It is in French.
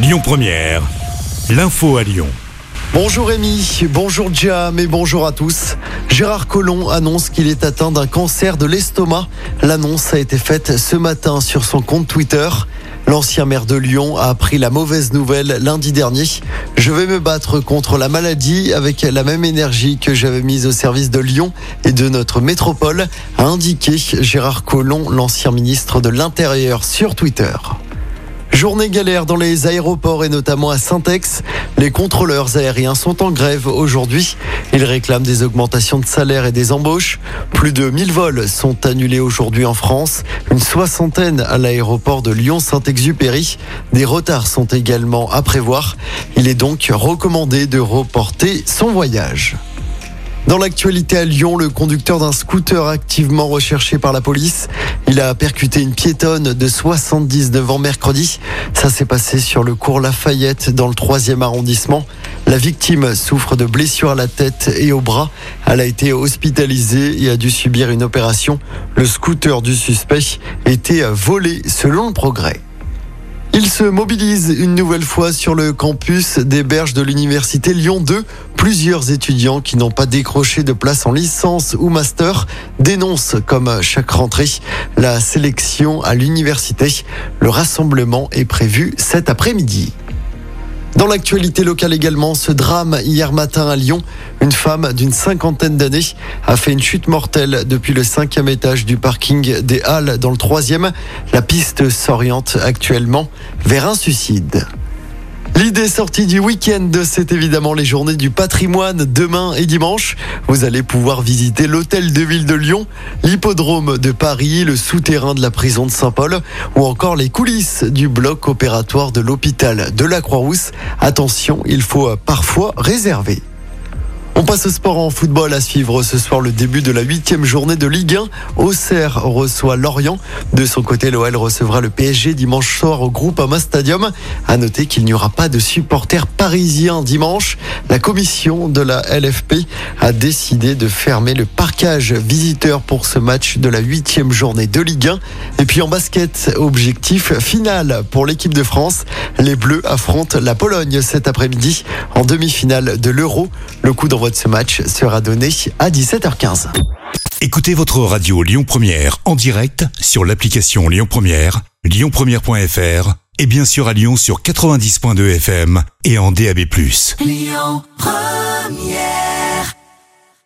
Lyon Première, l'info à Lyon. Bonjour Rémi, bonjour Jam et bonjour à tous. Gérard Collomb annonce qu'il est atteint d'un cancer de l'estomac. L'annonce a été faite ce matin sur son compte Twitter. L'ancien maire de Lyon a appris la mauvaise nouvelle lundi dernier. Je vais me battre contre la maladie avec la même énergie que j'avais mise au service de Lyon et de notre métropole, a indiqué Gérard Collomb, l'ancien ministre de l'Intérieur, sur Twitter. Journée galère dans les aéroports et notamment à Saint-Ex. Les contrôleurs aériens sont en grève aujourd'hui. Ils réclament des augmentations de salaire et des embauches. Plus de 1000 vols sont annulés aujourd'hui en France. Une soixantaine à l'aéroport de Lyon-Saint-Exupéry. Des retards sont également à prévoir. Il est donc recommandé de reporter son voyage. Dans l'actualité à Lyon, le conducteur d'un scooter activement recherché par la police, il a percuté une piétonne de 79 ans mercredi. Ça s'est passé sur le cours Lafayette dans le 3e arrondissement. La victime souffre de blessures à la tête et au bras. Elle a été hospitalisée et a dû subir une opération. Le scooter du suspect était volé selon le progrès. Il se mobilise une nouvelle fois sur le campus des berges de l'université Lyon 2. Plusieurs étudiants qui n'ont pas décroché de place en licence ou master dénoncent, comme chaque rentrée, la sélection à l'université. Le rassemblement est prévu cet après-midi. Dans l'actualité locale également, ce drame hier matin à Lyon, une femme d'une cinquantaine d'années a fait une chute mortelle depuis le cinquième étage du parking des Halles dans le troisième. La piste s'oriente actuellement vers un suicide. L'idée sortie du week-end, c'est évidemment les journées du patrimoine demain et dimanche. Vous allez pouvoir visiter l'hôtel de ville de Lyon, l'hippodrome de Paris, le souterrain de la prison de Saint-Paul ou encore les coulisses du bloc opératoire de l'hôpital de la Croix-Rousse. Attention, il faut parfois réserver. On passe au sport en football à suivre ce soir le début de la huitième journée de Ligue 1. Auxerre reçoit Lorient. De son côté, l'OL recevra le PSG dimanche soir au Groupama Stadium. À noter qu'il n'y aura pas de supporters parisiens dimanche. La commission de la LFP a décidé de fermer le parcage visiteur pour ce match de la huitième journée de Ligue 1. Et puis en basket, objectif final pour l'équipe de France. Les Bleus affrontent la Pologne cet après-midi en demi-finale de l'Euro. Le coup d'envoi de ce match sera donné à 17h15. Écoutez votre radio Lyon Première en direct sur l'application Lyon Première, lyonpremière.fr et bien sûr à Lyon sur 90.2 FM et en DAB+. Lyon Première